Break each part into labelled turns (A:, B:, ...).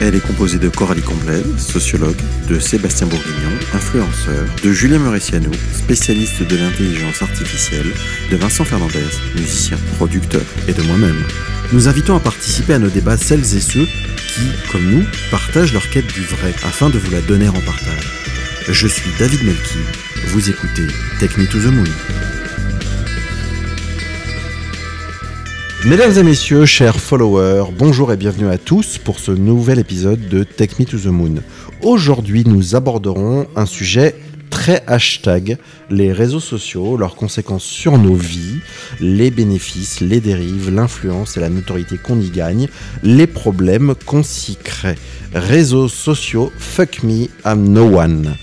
A: Elle est composée de Coralie Comblaise, sociologue, de Sébastien Bourguignon, influenceur, de Julien Mauriciano, spécialiste de l'intelligence artificielle, de Vincent Fernandez, musicien, producteur, et de moi-même. Nous invitons à participer à nos débats celles et ceux qui, comme nous, partagent leur quête du vrai afin de vous la donner en partage. Je suis David Melki, vous écoutez Me to the Moon. Mesdames et messieurs, chers followers, bonjour et bienvenue à tous pour ce nouvel épisode de Take Me to the Moon. Aujourd'hui, nous aborderons un sujet très hashtag, les réseaux sociaux, leurs conséquences sur nos vies, les bénéfices, les dérives, l'influence et la notoriété qu'on y gagne, les problèmes qu'on s'y crée. Réseaux sociaux, fuck me, I'm no one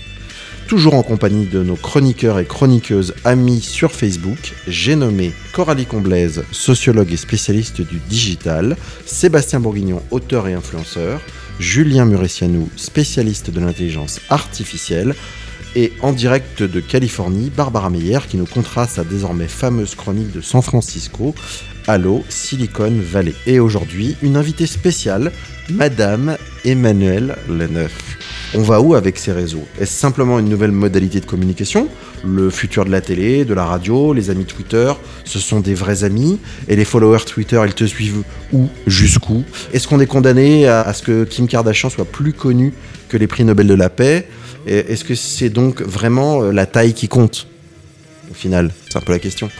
A: toujours en compagnie de nos chroniqueurs et chroniqueuses amis sur Facebook. J'ai nommé Coralie Comblaise, sociologue et spécialiste du digital, Sébastien Bourguignon, auteur et influenceur, Julien Muressianou, spécialiste de l'intelligence artificielle, et en direct de Californie, Barbara Meyer qui nous contraste sa désormais fameuse chronique de San Francisco, Allo Silicon Valley. Et aujourd'hui, une invitée spéciale, Madame Emmanuelle Leneuf. On va où avec ces réseaux? Est-ce simplement une nouvelle modalité de communication? Le futur de la télé, de la radio, les amis Twitter, ce sont des vrais amis? Et les followers Twitter, ils te suivent où? Jusqu'où? Est-ce qu'on est condamné à, ce que Kim Kardashian soit plus connu que les prix Nobel de la paix? Est-ce que c'est donc vraiment euh, la taille qui compte? Au final, c'est un peu la question.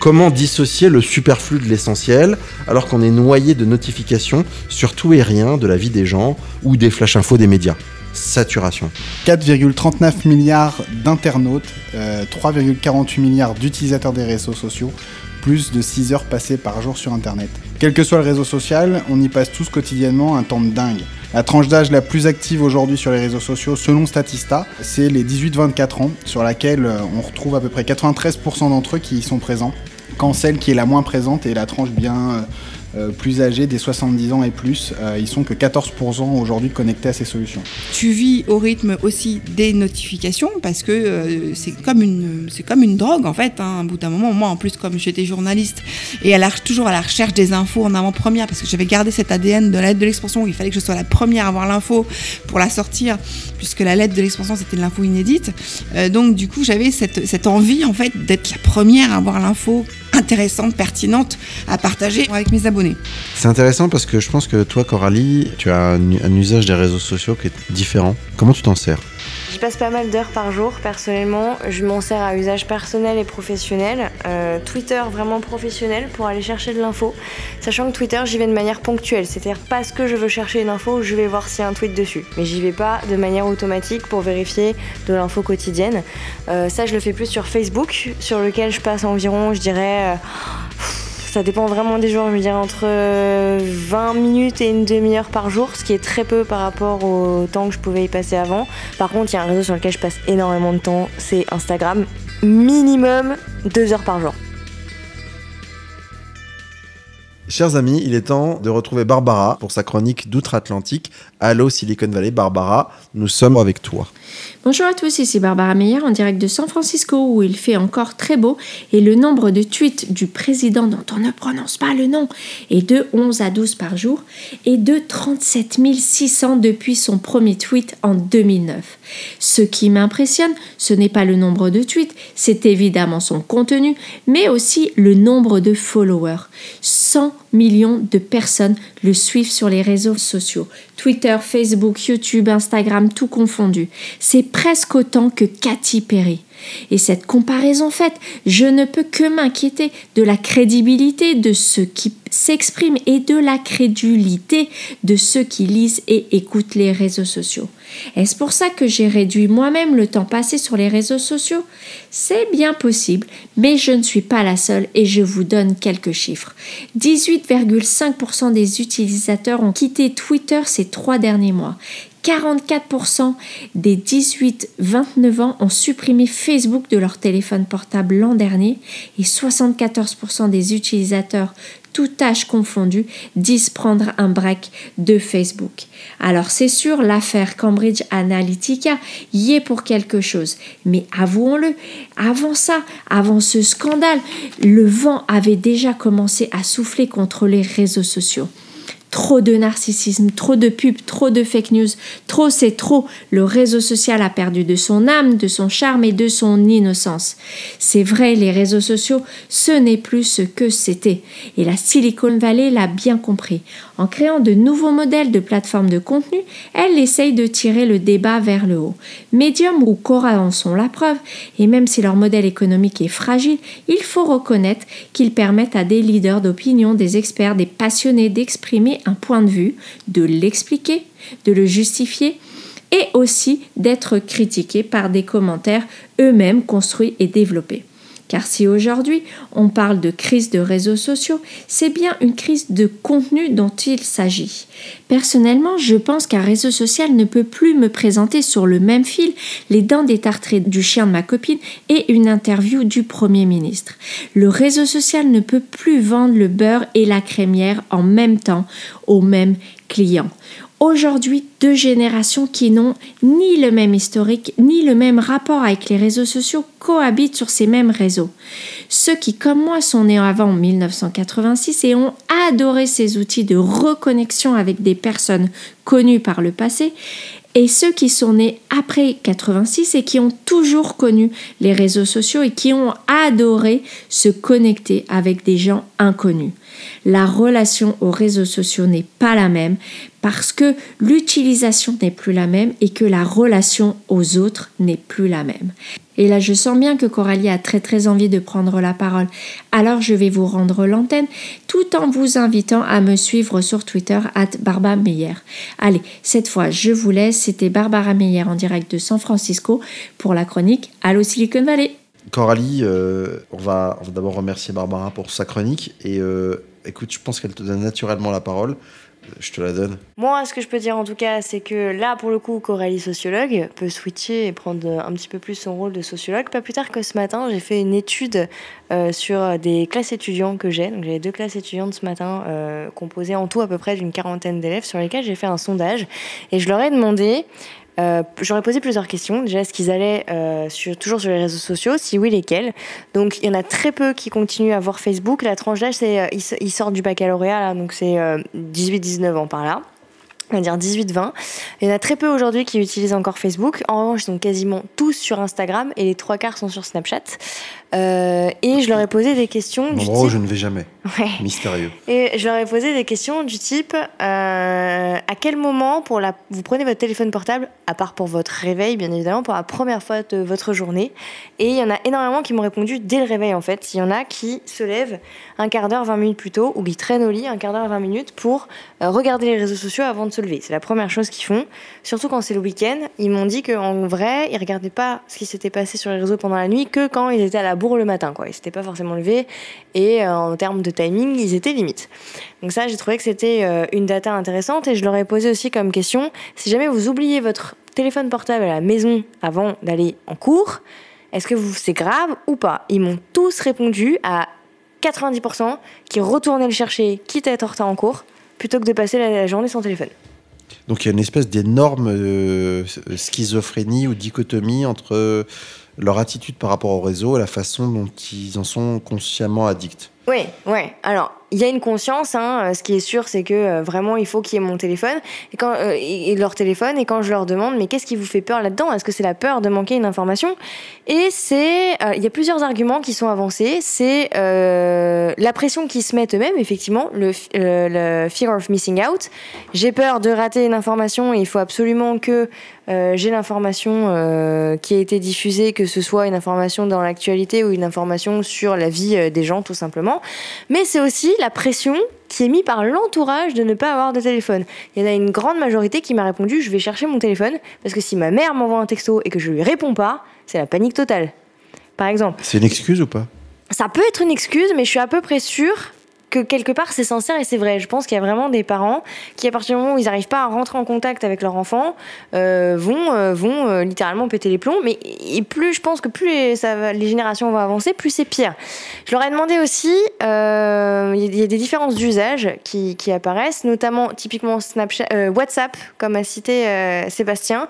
A: Comment dissocier le superflu de l'essentiel alors qu'on est noyé de notifications sur tout et rien de la vie des gens ou des flash infos des médias? Saturation.
B: 4,39 milliards d'internautes, 3,48 euh, milliards d'utilisateurs des réseaux sociaux, plus de 6 heures passées par jour sur Internet. Quel que soit le réseau social, on y passe tous quotidiennement un temps de dingue. La tranche d'âge la plus active aujourd'hui sur les réseaux sociaux, selon Statista, c'est les 18-24 ans, sur laquelle euh, on retrouve à peu près 93% d'entre eux qui y sont présents, quand celle qui est la moins présente est la tranche bien euh, plus âgés, des 70 ans et plus, euh, ils sont que 14% aujourd'hui connectés à ces solutions.
C: Tu vis au rythme aussi des notifications parce que euh, c'est comme une c'est comme une drogue en fait. Hein, un bout d'un moment, moi en plus comme j'étais journaliste et à toujours à la recherche des infos en avant-première parce que j'avais gardé cet ADN de la lettre de l'expansion où il fallait que je sois la première à avoir l'info pour la sortir puisque la lettre de l'expansion c'était l'info inédite. donc du coup j'avais cette, cette envie en fait d'être la première à avoir l'info intéressante, pertinente à partager avec mes abonnés.
A: C'est intéressant parce que je pense que toi, Coralie, tu as un, usage des réseaux sociaux qui est différent. Comment tu t'en sers?
D: J'y passe pas mal d'heures par jour personnellement. Je m'en sers à usage personnel et professionnel. Euh, Twitter vraiment professionnel pour aller chercher de l'info. Sachant que Twitter, j'y vais de manière ponctuelle. C'est-à-dire parce que je veux chercher une info, je vais voir s'il y a un tweet dessus. Mais j'y vais pas de manière automatique pour vérifier de l'info quotidienne. Euh, ça, je le fais plus sur Facebook, sur lequel je passe environ, je dirais... Euh, ça dépend vraiment des jours, je me dirais entre 20 minutes et une demi-heure par jour, ce qui est très peu par rapport au temps que je pouvais y passer avant. Par contre, il y a un réseau sur lequel je passe énormément de temps, c'est Instagram. Minimum 2 heures par jour.
A: Chers amis, il est temps de retrouver Barbara pour sa chronique d'outre-Atlantique. Allô Silicon Valley, Barbara, nous sommes avec toi.
E: Bonjour à tous, ici Barbara Meyer en direct de San Francisco où il fait encore très beau et le nombre de tweets du président dont on ne prononce pas le nom est de 11 à 12 par jour et de 37 600 depuis son premier tweet en 2009. Ce qui m'impressionne, ce n'est pas le nombre de tweets, c'est évidemment son contenu, mais aussi le nombre de followers. 100 millions de personnes le suivent sur les réseaux sociaux. Twitter, Facebook, YouTube, Instagram, tout confondu. C'est presque autant que Katy Perry. Et cette comparaison faite, je ne peux que m'inquiéter de la crédibilité de ceux qui s'expriment et de la crédulité de ceux qui lisent et écoutent les réseaux sociaux. Est-ce pour ça que j'ai réduit moi-même le temps passé sur les réseaux sociaux? C'est bien possible, mais je ne suis pas la seule et je vous donne quelques chiffres. 18,5% des utilisateurs ont quitté Twitter ces trois derniers mois. 44% des 18-29 ans ont supprimé Facebook de leur téléphone portable l'an dernier et 74% des utilisateurs tout âge confondu, disent prendre un break de Facebook. Alors c'est sûr, l'affaire Cambridge Analytica y est pour quelque chose. Mais avouons-le, avant ça, avant ce scandale, le vent avait déjà commencé à souffler contre les réseaux sociaux. Trop de narcissisme, trop de pubs, trop de fake news, trop c'est trop. Le réseau social a perdu de son âme, de son charme et de son innocence. C'est vrai, les réseaux sociaux, ce n'est plus ce que c'était. Et la Silicon Valley l'a bien compris. En créant de nouveaux modèles de plateformes de contenu, elle essaye de tirer le débat vers le haut. Medium ou Cora en sont la preuve, et même si leur modèle économique est fragile, il faut reconnaître qu'ils permettent à des leaders d'opinion, des experts, des passionnés d'exprimer un point de vue, de l'expliquer, de le justifier et aussi d'être critiqués par des commentaires eux-mêmes construits et développés. Car si aujourd'hui on parle de crise de réseaux sociaux, c'est bien une crise de contenu dont il s'agit. Personnellement, je pense qu'un réseau social ne peut plus me présenter sur le même fil les dents détartrées du chien de ma copine et une interview du Premier ministre. Le réseau social ne peut plus vendre le beurre et la crémière en même temps aux mêmes clients aujourd'hui deux générations qui n'ont ni le même historique ni le même rapport avec les réseaux sociaux cohabitent sur ces mêmes réseaux. Ceux qui, comme moi, sont nés avant 1986 et ont adoré ces outils de reconnexion avec des personnes connues par le passé, et ceux qui sont nés après 86 et qui ont toujours connu les réseaux sociaux et qui ont adoré se connecter avec des gens inconnus. La relation aux réseaux sociaux n'est pas la même parce que l'utilisation n'est plus la même et que la relation aux autres n'est plus la même. Et là, je sens bien que Coralie a très très envie de prendre la parole. Alors, je vais vous rendre l'antenne tout en vous invitant à me suivre sur Twitter, at. Allez, cette fois, je vous laisse. C'était Barbara Meyer en direct de San Francisco pour la chronique Allo Silicon Valley.
A: Coralie, euh, on va, d'abord remercier Barbara pour sa chronique. Et euh, écoute, je pense qu'elle te donne naturellement la parole. Je te la donne.
D: Moi, ce que je peux dire en tout cas, c'est que là, pour le coup, Coralie, sociologue, peut switcher et prendre un petit peu plus son rôle de sociologue. Pas plus tard que ce matin, j'ai fait une étude euh, sur des classes étudiants que j'ai. Donc, j'ai deux classes étudiantes ce matin, euh, composées en tout à peu près d'une quarantaine d'élèves, sur lesquelles j'ai fait un sondage. Et je leur ai demandé euh, j'aurais posé plusieurs questions. Déjà, est-ce qu'ils allaient euh, sur, toujours sur les réseaux sociaux? Si oui, lesquels? Donc, il y en a très peu qui continuent à voir Facebook. La tranche d'âge, c'est euh, ils, sortent du baccalauréat, là, donc c'est 18-19 ans par là on va dire 18-20. Il y en a très peu aujourd'hui qui utilisent encore Facebook. En revanche, ils sont quasiment tous sur Instagram et les trois quarts sont sur Snapchat. Euh, et je leur ai posé des questions
A: du
D: type...
A: je ne vais jamais. Mystérieux.
D: Et je leur ai posé des questions du type euh, à quel moment pour la... vous prenez votre téléphone portable, à part pour votre réveil, bien évidemment, pour la première fois de votre journée. Et il y en a énormément qui m'ont répondu dès le réveil, en fait. Il y en a qui se lèvent un quart d'heure, 20 minutes plus tôt, ou qui traînent au lit un quart d'heure, 20 minutes pour euh, regarder les réseaux sociaux avant de se C'est la première chose qu'ils font. Surtout quand c'est le week-end. Ils m'ont dit qu'en vrai, ils regardaient pas ce qui s'était passé sur les réseaux pendant la nuit que quand ils étaient à la le matin. Quoi. Ils s'étaient pas forcément levés et euh, en termes de timing, ils étaient limites. Donc ça, j'ai trouvé que c'était euh, une data intéressante et je leur ai posé aussi comme question, si jamais vous oubliez votre téléphone portable à la maison avant d'aller en cours, est-ce que c'est grave ou pas? Ils m'ont tous répondu à 90% qui retournaient le chercher, quitte à être en retard en cours, plutôt que de passer la journée sans téléphone.
A: Donc il y a une espèce d'énorme euh, schizophrénie ou dichotomie entre leur attitude par rapport au réseau et la façon dont ils en sont consciemment addicts.
D: Oui, oui. Alors, il y a une conscience. Hein. Euh, ce qui est sûr, c'est que euh, vraiment, il faut qu'il y ait mon téléphone euh, et leur téléphone. Et quand je leur demande, mais qu'est-ce qui vous fait peur là-dedans? Est-ce que c'est la peur de manquer une information? Et c'est, il y a plusieurs arguments qui sont avancés. C'est la pression qu'ils se mettent eux-mêmes, effectivement, le, le, fear of missing out. J'ai peur de rater une information et il faut absolument que j'ai l'information qui a été diffusée, que ce soit une information dans l'actualité ou une information sur la vie des gens, tout simplement. Mais c'est aussi la pression qui est mise par l'entourage de ne pas avoir de téléphone. Il y en a une grande majorité qui m'a répondu je vais chercher mon téléphone parce que si ma mère m'envoie un texto et que je lui réponds pas, c'est la panique totale. Par exemple.
A: C'est une excuse ou pas?
D: Ça peut être une excuse, mais je suis à peu près sûre que quelque part c'est sincère et c'est vrai. Je pense qu'il y a vraiment des parents qui, à partir du moment où ils n'arrivent pas à rentrer en contact avec leur enfant, euh, vont, euh, vont euh, littéralement péter les plombs. Mais plus, je pense que plus les, ça les générations vont avancer, plus c'est pire. Je leur ai demandé aussi, il y a des différences d'usage qui, qui apparaissent, notamment typiquement Snapchat, WhatsApp, comme a cité Sébastien.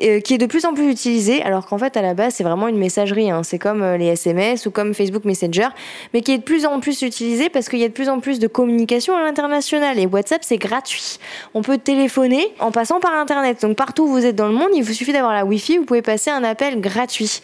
D: Euh, qui est de plus en plus utilisé, alors qu'en fait à la base c'est vraiment une messagerie, hein. c'est comme euh, les SMS ou comme Facebook Messenger, mais qui est de plus en plus utilisé parce qu'il y a de plus en plus de communication à l'international et WhatsApp c'est gratuit. On peut téléphoner en passant par Internet, donc partout où vous êtes dans le monde, il vous suffit d'avoir la Wi-Fi, vous pouvez passer un appel gratuit.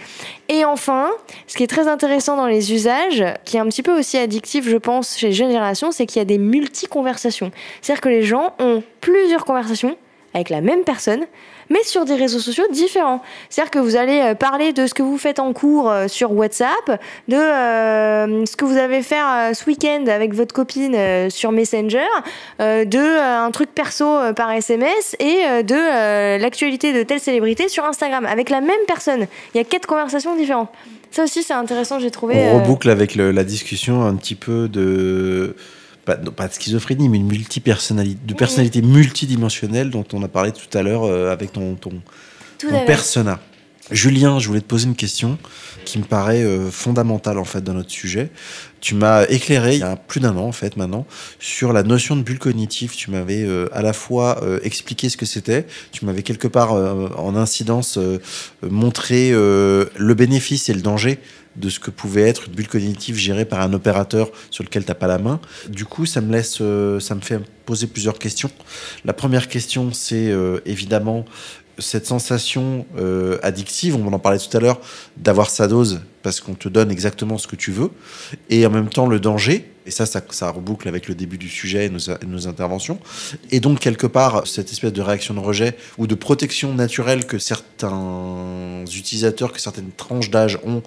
D: Et enfin, ce qui est très intéressant dans les usages, qui est un petit peu aussi addictif je pense chez les jeunes générations, c'est qu'il y a des multi-conversations. C'est-à-dire que les gens ont plusieurs conversations avec la même personne, mais sur des réseaux sociaux différents. C'est-à-dire que vous allez euh, parler de ce que vous faites en cours euh, sur WhatsApp, de euh, ce que vous avez fait euh, ce week-end avec votre copine euh, sur Messenger, de un truc perso par SMS et de l'actualité de telle célébrité sur Instagram avec la même personne. Il y a quatre conversations différentes. Ça aussi, c'est intéressant, j'ai trouvé.
A: On reboucle avec le- la discussion un petit peu de. Pas, non, pas de schizophrénie, mais une multipersonnalité, de personnalité multidimensionnelle dont on a parlé tout à l'heure euh, avec ton, ton, persona. Julien, je voulais te poser une question qui me paraît euh, fondamentale en fait dans notre sujet. Tu m'as éclairé il y a plus d'un an en fait maintenant sur la notion de bulle cognitive. Tu m'avais euh, à la fois euh, expliqué ce que c'était, tu m'avais quelque part en incidence montré le bénéfice et le danger de ce que pouvait être une bulle cognitive gérée par un opérateur sur lequel t'as pas la main. Du coup, ça me laisse, euh, ça me fait poser plusieurs questions. La première question, c'est euh, évidemment cette sensation euh, addictive, on en parlait tout à l'heure, d'avoir sa dose parce qu'on te donne exactement ce que tu veux, et en même temps le danger, et ça, ça, reboucle avec le début du sujet et nos, interventions, et donc quelque part cette espèce de réaction de rejet ou de protection naturelle que certains utilisateurs, que certaines tranches d'âge ont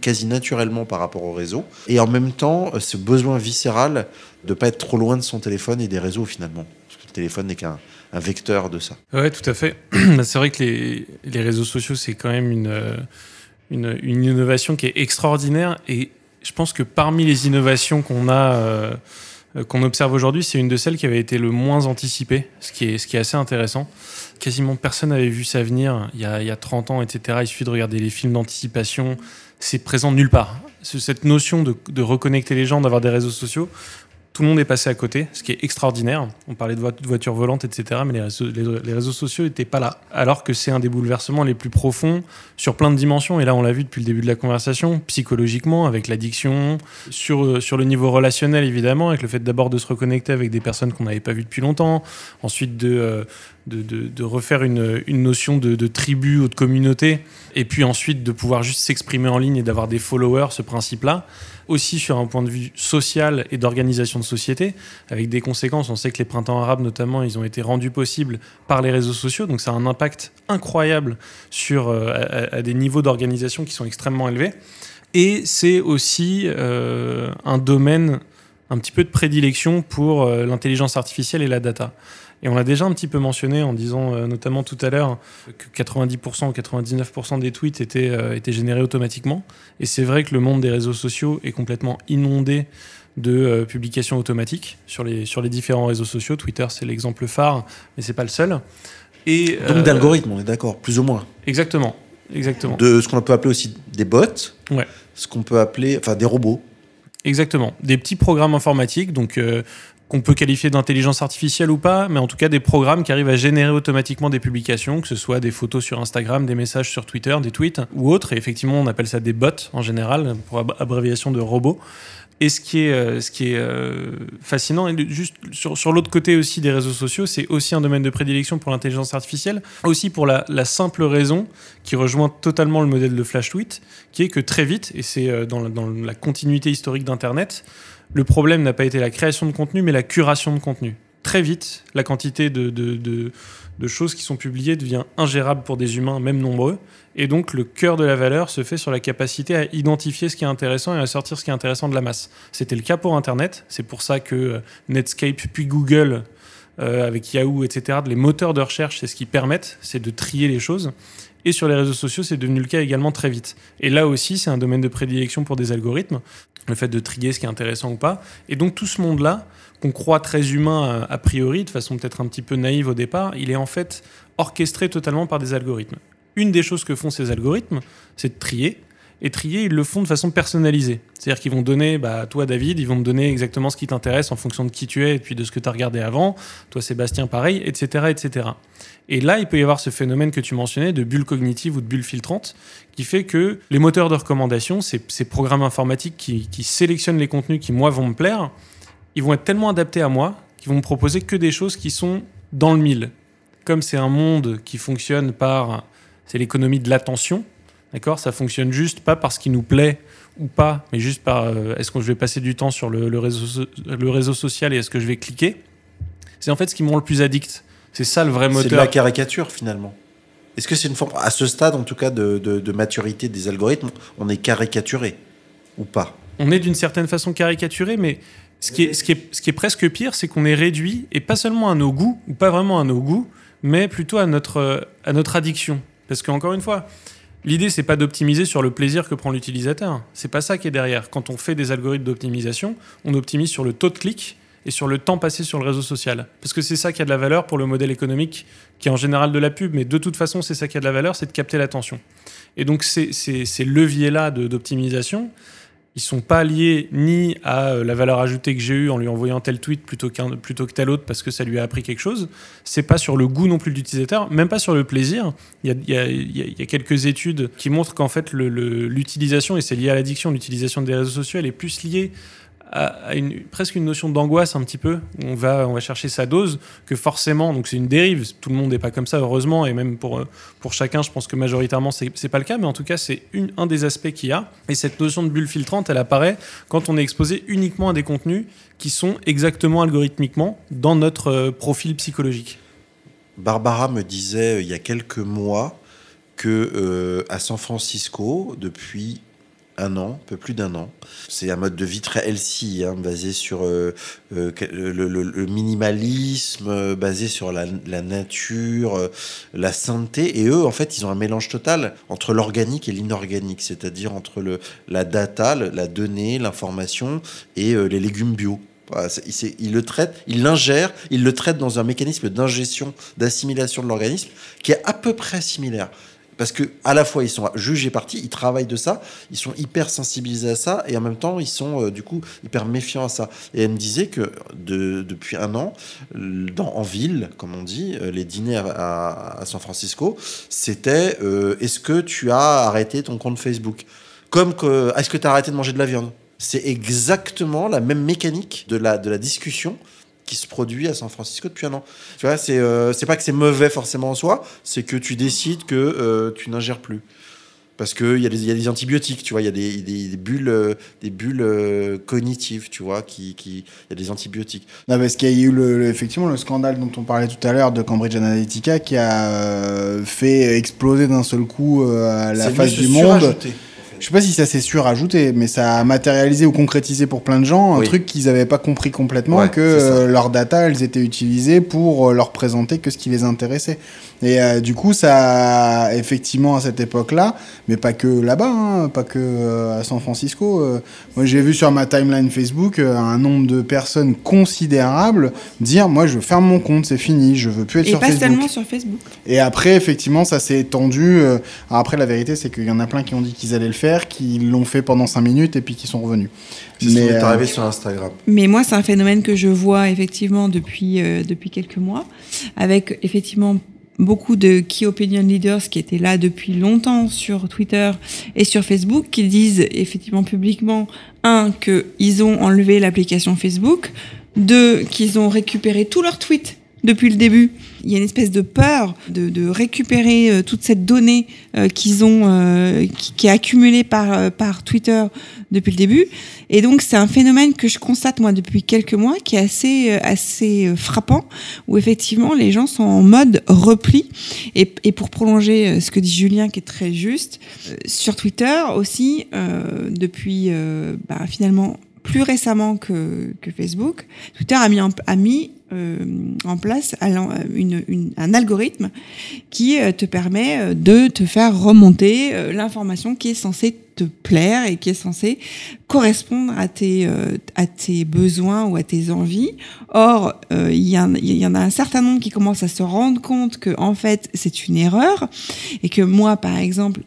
A: quasi naturellement par rapport au réseau, et en même temps ce besoin viscéral de pas être trop loin de son téléphone et des réseaux finalement, parce que le téléphone n'est qu'un un vecteur de ça.
F: Ouais, tout à fait. C'est vrai que les, réseaux sociaux, c'est quand même une, une, une innovation qui est extraordinaire. Et je pense que parmi les innovations qu'on a, euh, qu'on observe aujourd'hui, c'est une de celles qui avait été le moins anticipée, ce qui est, ce qui est assez intéressant. Quasiment personne n'avait vu ça venir il y, a, il y a 30 ans, etc. Il suffit de regarder les films d'anticipation. C'est présent nulle part. Ce- Cette notion de, de reconnecter les gens, d'avoir des réseaux sociaux, tout le monde est passé à côté, ce qui est extraordinaire. On parlait de, vo- de voitures volantes, etc., mais les réseaux, les- les réseaux sociaux n'étaient pas là. Alors que c'est un des bouleversements les plus profonds sur plein de dimensions. Et là, on l'a vu depuis le début de la conversation, psychologiquement, avec l'addiction, sur, euh, sur le niveau relationnel, évidemment, avec le fait d'abord de se reconnecter avec des personnes qu'on n'avait pas vues depuis longtemps, ensuite de, euh, de, de- de refaire une, une notion de, de tribu ou de communauté, et puis ensuite de pouvoir juste s'exprimer en ligne et d'avoir des followers, ce principe-là aussi sur un point de vue social et d'organisation de société, avec des conséquences. On sait que les printemps arabes, notamment, ils ont été rendus possibles par les réseaux sociaux, donc ça a un impact incroyable sur, euh, à, des niveaux d'organisation qui sont extrêmement élevés. Et c'est aussi euh, un domaine un petit peu de prédilection pour euh, l'intelligence artificielle et la data. Et on l'a déjà un petit peu mentionné en disant euh, notamment tout à l'heure que 90% ou 99% des tweets étaient, euh, étaient générés automatiquement. Et c'est vrai que le monde des réseaux sociaux est complètement inondé de euh, publications automatiques sur les, sur les différents réseaux sociaux. Twitter, c'est l'exemple phare, mais c'est pas le seul. Et,
A: Donc d'algorithmes, on est d'accord, plus ou moins.
F: Exactement. Exactement.
A: De ce qu'on peut appeler aussi des bots,
F: Ouais.
A: ce qu'on peut appeler, enfin des robots.
F: Exactement. Des petits programmes informatiques, donc euh, qu'on peut qualifier d'intelligence artificielle ou pas, mais en tout cas des programmes qui arrivent à générer automatiquement des publications, que ce soit des photos sur Instagram, des messages sur Twitter, des tweets ou autres. Et effectivement, on appelle ça des bots en général, pour ab- abréviation de robots. Et ce qui est, euh, ce qui est euh, fascinant, et juste sur, sur l'autre côté aussi des réseaux sociaux, c'est aussi un domaine de prédilection pour l'intelligence artificielle, aussi pour la, la simple raison qui rejoint totalement le modèle de Flash Tweet, qui est que très vite, et c'est euh, dans, dans la continuité historique d'Internet, le problème n'a pas été la création de contenu, mais la curation de contenu. Très vite, la quantité de, choses qui sont publiées devient ingérable pour des humains, même nombreux. Et donc, le cœur de la valeur se fait sur la capacité à identifier ce qui est intéressant et à sortir ce qui est intéressant de la masse. C'était le cas pour Internet. C'est pour ça que euh, Netscape puis Google avec Yahoo, etc. Les moteurs de recherche, c'est ce qui permettent, c'est de trier les choses. Et sur les réseaux sociaux, c'est devenu le cas également très vite. Et là aussi, c'est un domaine de prédilection pour des algorithmes, le fait de trier ce qui est intéressant ou pas. Et donc tout ce monde-là, qu'on croit très humain a priori, de façon peut-être un petit peu naïve au départ, il est en fait orchestré totalement par des algorithmes. Une des choses que font ces algorithmes, c'est de trier. Et trier, ils le font de façon personnalisée. C'est-à-dire qu'ils vont donner, bah, toi David, ils vont te donner exactement ce qui t'intéresse en fonction de qui tu es et puis de ce que tu as regardé avant. Toi Sébastien, pareil, etc., etc. Et là, il peut y avoir ce phénomène que tu mentionnais de bulle cognitive ou de bulle filtrante qui fait que les moteurs de recommandation, ces, ces programmes informatiques qui, qui sélectionnent les contenus qui, moi, vont me plaire, ils vont être tellement adaptés à moi qu'ils vont me proposer que des choses qui sont dans le mille. Comme c'est un monde qui fonctionne par c'est l'économie de l'attention. D'accord? Ça fonctionne juste pas parce qu'il nous plaît ou pas, mais juste par euh, est-ce que je vais passer du temps sur le, réseau, le réseau social et est-ce que je vais cliquer? C'est en fait ce qui me rend le plus addict. C'est ça le vrai moteur.
A: C'est de la caricature finalement. Est-ce que c'est une forme, à ce stade en tout cas de, de, maturité des algorithmes, on est caricaturé ou pas?
F: On est d'une certaine façon caricaturé, mais ce qui est, ce qui est, ce qui est presque pire, c'est qu'on est réduit, et pas seulement à nos goûts, ou pas vraiment à nos goûts, mais plutôt à notre, à notre addiction. Parce qu'encore une fois, l'idée, c'est pas d'optimiser sur le plaisir que prend l'utilisateur. C'est pas ça qui est derrière. Quand on fait des algorithmes d'optimisation, on optimise sur le taux de clic et sur le temps passé sur le réseau social. Parce que c'est ça qui a de la valeur pour le modèle économique, qui est en général de la pub, mais de toute façon, c'est ça qui a de la valeur, c'est de capter l'attention. Et donc, ces, ces leviers-là d'optimisation, ils sont pas liés ni à euh, la valeur ajoutée que j'ai eue en lui envoyant tel tweet plutôt, plutôt que tel autre parce que ça lui a appris quelque chose. C'est pas sur le goût non plus de l'utilisateur, même pas sur le plaisir. Il y a, quelques études qui montrent qu'en fait l'utilisation, et c'est lié à l'addiction, l'utilisation des réseaux sociaux, elle est plus liée à, presque une notion d'angoisse un petit peu. On va, on va chercher sa dose, que forcément, donc c'est une dérive, tout le monde n'est pas comme ça, heureusement, et même pour, pour chacun, je pense que majoritairement, c'est, c'est pas le cas, mais en tout cas, c'est un des aspects qu'il y a. Et cette notion de bulle filtrante, elle apparaît quand on est exposé uniquement à des contenus qui sont exactement algorithmiquement dans notre euh, profil psychologique.
A: Barbara me disait euh, il y a quelques mois que euh, à San Francisco, depuis un an, un peu plus d'un an. C'est un mode de vie très healthy, hein, basé sur euh, euh, le, minimalisme, euh, basé sur la, nature, la santé. Et eux, en fait, ils ont un mélange total entre l'organique et l'inorganique, c'est-à-dire entre la data, la donnée, l'information et les légumes bio. Il, le traite, il l'ingère, il le traite dans un mécanisme d'ingestion, d'assimilation de l'organisme qui est à peu près similaire parce que à la fois ils sont juges et partis, ils travaillent de ça, ils sont hyper sensibilisés à ça et en même temps ils sont euh, du coup hyper méfiants à ça. Et elle me disait que depuis un an, en ville, comme on dit, euh, les dîners à, San Francisco, c'était euh, est-ce que tu as arrêté ton compte Facebook? Comme que est-ce que tu as arrêté de manger de la viande? C'est exactement la même mécanique de la discussion qui se produit à San Francisco depuis un an. Tu vois, c'est euh, pas que c'est mauvais forcément en soi, c'est que tu décides que euh, tu n'ingères plus. Parce qu'il y, a des, y a des antibiotiques, tu vois, il y a des, des, bulles, euh, des bulles cognitives, tu vois, qui, qui, il y a des antibiotiques.
B: Non, parce qu'il y a eu le, effectivement le scandale dont on parlait tout à l'heure de Cambridge Analytica qui a fait exploser d'un seul coup la face du monde je sais pas si ça s'est surajouté, mais ça a matérialisé ou concrétisé pour plein de gens un truc qu'ils n'avaient pas compris complètement que euh, leurs data, elles étaient utilisées pour euh, leur présenter que ce qui les intéressait. Et euh, du coup, ça, effectivement, à cette époque-là, mais pas que là-bas, hein, pas que à San Francisco. moi, j'ai vu sur ma timeline Facebook un nombre de personnes considérables dire, moi, je ferme mon compte, c'est fini, je veux plus être
C: Et
B: sur
C: pas
B: Facebook.
C: seulement sur Facebook.
B: Et après, effectivement, ça s'est étendu. après, la vérité, c'est qu'il y en a plein qui ont dit qu'ils allaient le faire qui l'ont fait pendant 5 minutes et puis qui sont revenus.
A: Mais euh, arrivé sur Instagram.
C: Mais moi, c'est un phénomène que je vois effectivement depuis euh, depuis quelques mois, avec effectivement beaucoup de key opinion leaders qui étaient là depuis longtemps sur Twitter et sur Facebook, qui disent effectivement publiquement un qu'ils ont enlevé l'application Facebook, deux qu'ils ont récupéré tous leurs tweets depuis le début. Il y a une espèce de peur de, de récupérer euh, toute cette donnée euh, qu'ils ont, euh, qui, qui, est accumulée par, par Twitter depuis le début. Et donc c'est un phénomène que je constate moi depuis quelques mois, qui est assez assez frappant, où effectivement les gens sont en mode repli. Et, et pour prolonger ce que dit Julien, qui est très juste, sur Twitter aussi, depuis bah, finalement plus récemment que, Facebook, Twitter a mis, mis euh, en place un algorithme qui euh, te permet euh, de te faire remonter l'information qui est censée te plaire et qui est censée correspondre à tes, à tes besoins ou à tes envies. Or, il y, en a un certain nombre qui commencent à se rendre compte que en fait c'est une erreur et que moi, par exemple,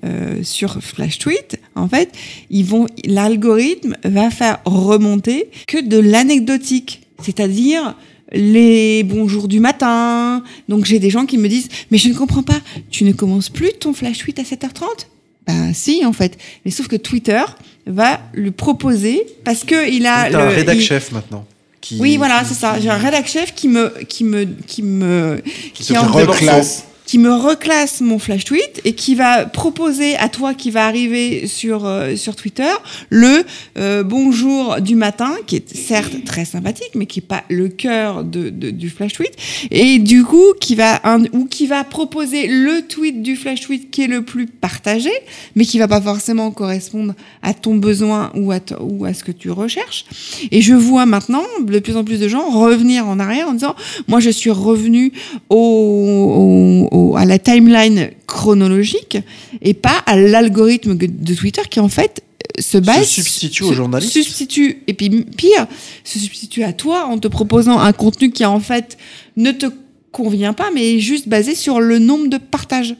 C: sur Flash Tweet, en fait, ils vont, l'algorithme va faire remonter que de l'anecdotique, c'est-à-dire les bonjours du matin. Donc j'ai des gens qui me disent mais je ne comprends pas, tu ne commences plus ton flash tweet à 7h30 Ben si en fait, mais sauf que Twitter va lui proposer parce que il a
A: le, un rédac chef maintenant.
C: Qui, oui, voilà, c'est ça. J'ai un rédac chef qui me, qui me, qui me,
A: qui, qui, reclasse
C: qui me reclasse mon flash tweet et qui va proposer à toi qui va arriver sur euh, sur Twitter le euh, bonjour du matin qui est certes très sympathique mais qui est pas le cœur de, de, du flash tweet. Et du coup qui va un, ou qui va proposer le tweet du flash tweet qui est le plus partagé mais qui va pas forcément correspondre à ton besoin ou à ou à ce que tu recherches. Et je vois maintenant de plus en plus de gens revenir en arrière en disant moi je suis revenu au, au à la timeline chronologique et pas à l'algorithme de Twitter qui en fait se base
A: se substitue aux journalistes.
C: substitue. Et puis pire se substitue à toi en te proposant un contenu qui en fait ne te convient pas mais est juste basé sur le nombre de partages.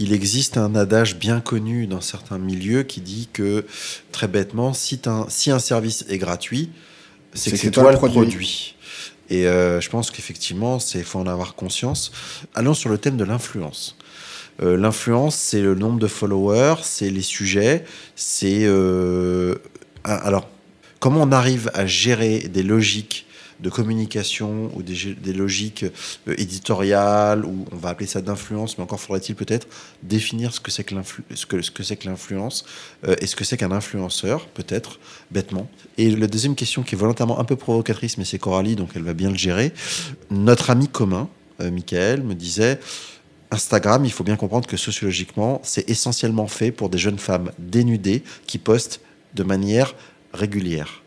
A: Il existe un adage bien connu dans certains milieux qui dit que, très bêtement, si un, si un service est gratuit, c'est que c'est toi, le produit. Et euh, je pense qu'effectivement, il faut en avoir conscience. Allons sur le thème de l'influence. Euh, l'influence, c'est le nombre de followers, c'est les sujets, c'est... Euh, alors, comment on arrive à gérer des logiques de communication ou des, logiques euh, éditoriales, ou on va appeler ça d'influence, mais encore faudrait-il peut-être définir ce que c'est que l'influence euh, et ce que c'est qu'un influenceur, peut-être, bêtement. Et la deuxième question qui est volontairement un peu provocatrice, mais c'est Coralie, donc elle va bien le gérer. Notre ami commun, euh, Michael, me disait... Instagram, il faut bien comprendre que sociologiquement, c'est essentiellement fait pour des jeunes femmes dénudées qui postent de manière régulière.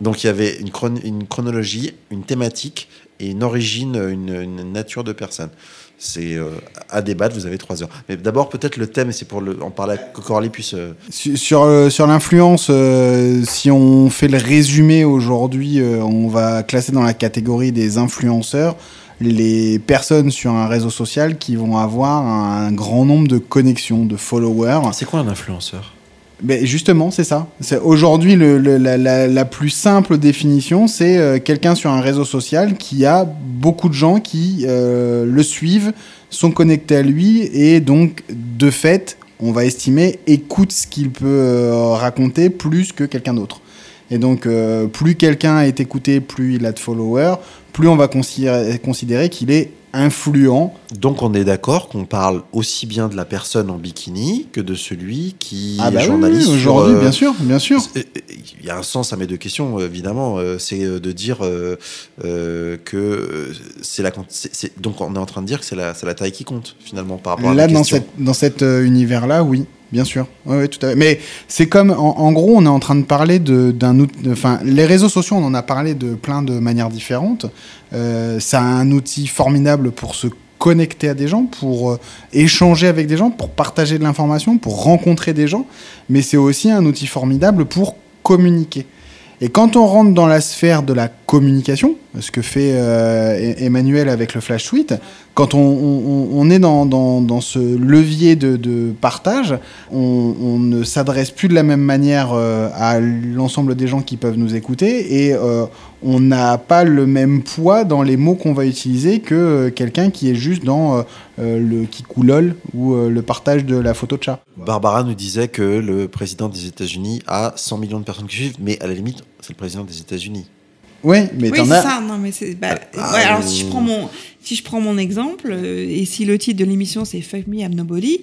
A: Donc il y avait une, une chronologie, une thématique et une origine, une, nature de personne. C'est euh, à débattre, vous avez trois heures. Mais d'abord, peut-être le thème, et c'est pour le, en parler que Coralie puisse. Euh,
B: sur, euh, sur l'influence, si on fait le résumé aujourd'hui, on va classer dans la catégorie des influenceurs les personnes sur un réseau social qui vont avoir un grand nombre de connexions, de followers.
A: C'est quoi un influenceur?
B: Ben justement, c'est ça. Aujourd'hui, la, plus simple définition, c'est euh, quelqu'un sur un réseau social qui a beaucoup de gens qui euh, le suivent, sont connectés à lui et donc, de fait, on va estimer, écoute ce qu'il peut euh, raconter plus que quelqu'un d'autre. Et donc, plus quelqu'un est écouté, plus il a de followers, plus on va considérer qu'il est influent.
A: Donc on est d'accord qu'on parle aussi bien de la personne en bikini que de celui qui
B: ah
A: est
B: bah
A: journaliste.
B: Oui, aujourd'hui, bien sûr, bien sûr.
A: Il y a un sens à mes deux questions, évidemment. Euh, c'est euh, de dire euh, que c'est la. donc on est en train de dire que c'est la, la, taille qui compte finalement par rapport à
B: la
A: question.
B: Dans, cette, dans cet univers-là, oui. Bien sûr, oui, tout à fait. Mais c'est comme, en, gros, on est en train de parler d'un outil. Enfin, les réseaux sociaux, on en a parlé de plein de manières différentes. Euh, c'est un outil formidable pour se connecter à des gens, pour euh, échanger avec des gens, pour partager de l'information, pour rencontrer des gens. Mais c'est aussi un outil formidable pour communiquer. Et quand on rentre dans la sphère de la communication, ce que fait euh, Emmanuel avec le flash tweet, quand on, est dans, ce levier de, partage, on, ne s'adresse plus de la même manière euh, à l'ensemble des gens qui peuvent nous écouter et euh, on n'a pas le même poids dans les mots qu'on va utiliser que quelqu'un qui est juste dans le kikoulol ou le partage de la photo de chat.
A: Barbara nous disait que le président des États-Unis a 100 millions de personnes qui suivent, mais à la limite, c'est le président des États-Unis.
B: Oui, mais
C: oui,
B: t'en
C: as. Ça, non, mais c'est. Bah, ah, ouais, alors si je prends mon, si je prends mon exemple, euh, et si le titre de l'émission c'est Fuck Me, I'm Nobody,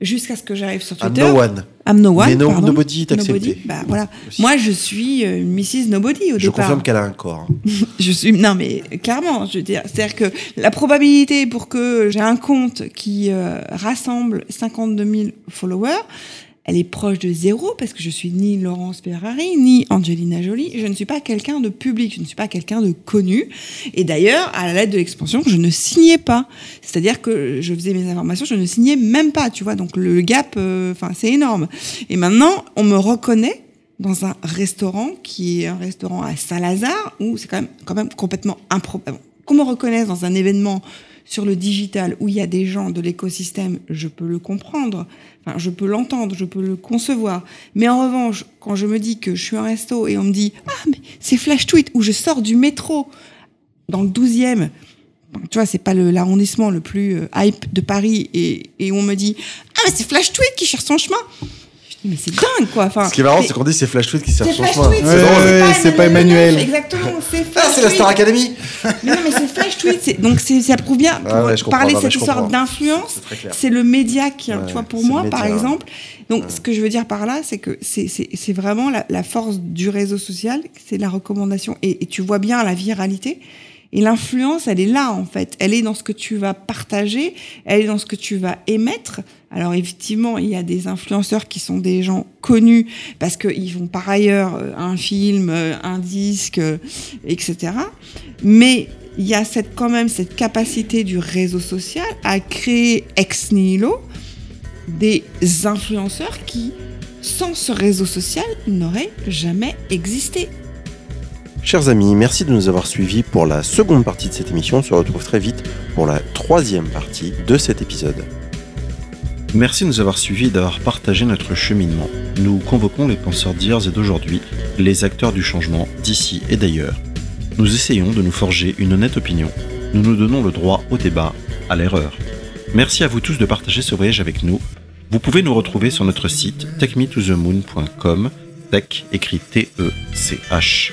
C: jusqu'à ce que j'arrive sur Twitter.
A: I'm no one.
C: I'm no one.
A: Mais no,
C: pardon.
A: nobody est accepté.
C: Bah, voilà. Moi, je suis euh, Mrs. Nobody au
A: je
C: départ.
A: Je confirme qu'elle a un corps.
C: Je suis. Non, mais clairement, je veux dire, c'est-à-dire que la probabilité pour que j'ai un compte qui euh, rassemble 52 000 followers, elle est proche de zéro parce que je suis ni Laurence Ferrari, ni Angelina Jolie. Je ne suis pas quelqu'un de public, je ne suis pas quelqu'un de connu. Et d'ailleurs, à la lettre de l'expansion, je ne signais pas. C'est-à-dire que je faisais mes informations, je ne signais même pas, tu vois. Donc le gap, euh, enfin, c'est énorme. Et maintenant, on me reconnaît dans un restaurant qui est un restaurant à Saint-Lazare où c'est quand même, quand même complètement improbable. Qu'on me reconnaisse dans un événement sur le digital où il y a des gens de l'écosystème, je peux le comprendre, enfin, je peux l'entendre, je peux le concevoir. Mais en revanche, quand je me dis que je suis un resto et on me dit Ah, mais c'est Flash Tweet, où je sors du métro dans le 12e, tu vois, c'est pas l'arrondissement le, plus euh, hype de Paris, et, et on me dit Ah, mais c'est Flash Tweet qui cherche son chemin mais c'est dingue quoi. Enfin,
A: Ce qui est marrant,
C: mais-
A: c'est qu'on dit c'est Flash Tweet qui sert
C: c'est
A: son
C: Flash
A: chemin.
C: Tweet,
A: C'est
B: Ouais,
A: drôle.
B: ouais, c'est pas Emmanuel.
C: Exactement, c'est
A: Ah,
C: Flash
A: c'est la Star. Academy
C: Mais non, mais c'est Flash Tweet. c'est- Donc c'est- ça prouve bien, pour
A: Ah ouais, je comprends,
C: parler
A: non,
C: de
A: mais
C: cette
A: je
C: histoire
A: comprends.
C: d'influence,
A: C'est très clair.
C: c'est le média qui,
A: Ouais,
C: tu vois, pour
A: c'est
C: moi,
A: le
C: par exemple. Donc
A: Ouais.
C: ce que je veux dire par là, c'est que c'est- c'est c'est vraiment la, la force du réseau social, c'est la recommandation. Et, et tu vois bien la viralité. Et l'influence, elle est là, en fait. Elle est dans ce que tu vas partager, elle est dans ce que tu vas émettre. Alors, effectivement, il y a des influenceurs qui sont des gens connus parce qu'ils font par ailleurs euh, un film, euh, un disque, euh, etc. Mais il y a cette, quand même cette capacité du réseau social à créer ex nihilo des influenceurs qui, sans ce réseau social, n'auraient jamais existé.
A: Chers amis, merci de nous avoir suivis pour la seconde partie de cette émission. On se retrouve très vite pour la troisième partie de cet épisode. Merci de nous avoir suivis et d'avoir partagé notre cheminement. Nous convoquons les penseurs d'hier et d'aujourd'hui, les acteurs du changement d'ici et d'ailleurs. Nous essayons de nous forger une honnête opinion. Nous nous donnons le droit au débat, à l'erreur. Merci à vous tous de partager ce voyage avec nous. Vous pouvez nous retrouver sur notre site techmetothemoon.com, tech écrit T-E-C-H.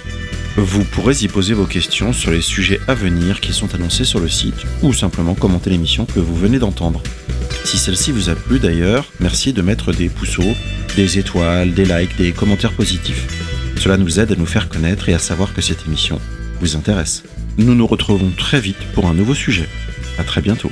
A: Vous pourrez y poser vos questions sur les sujets à venir qui sont annoncés sur le site ou simplement commenter l'émission que vous venez d'entendre. Si celle-ci vous a plu d'ailleurs, merci de mettre des pouceaux, des étoiles, des likes, des commentaires positifs. Cela nous aide à nous faire connaître et à savoir que cette émission vous intéresse. Nous nous retrouvons très vite pour un nouveau sujet. À très bientôt.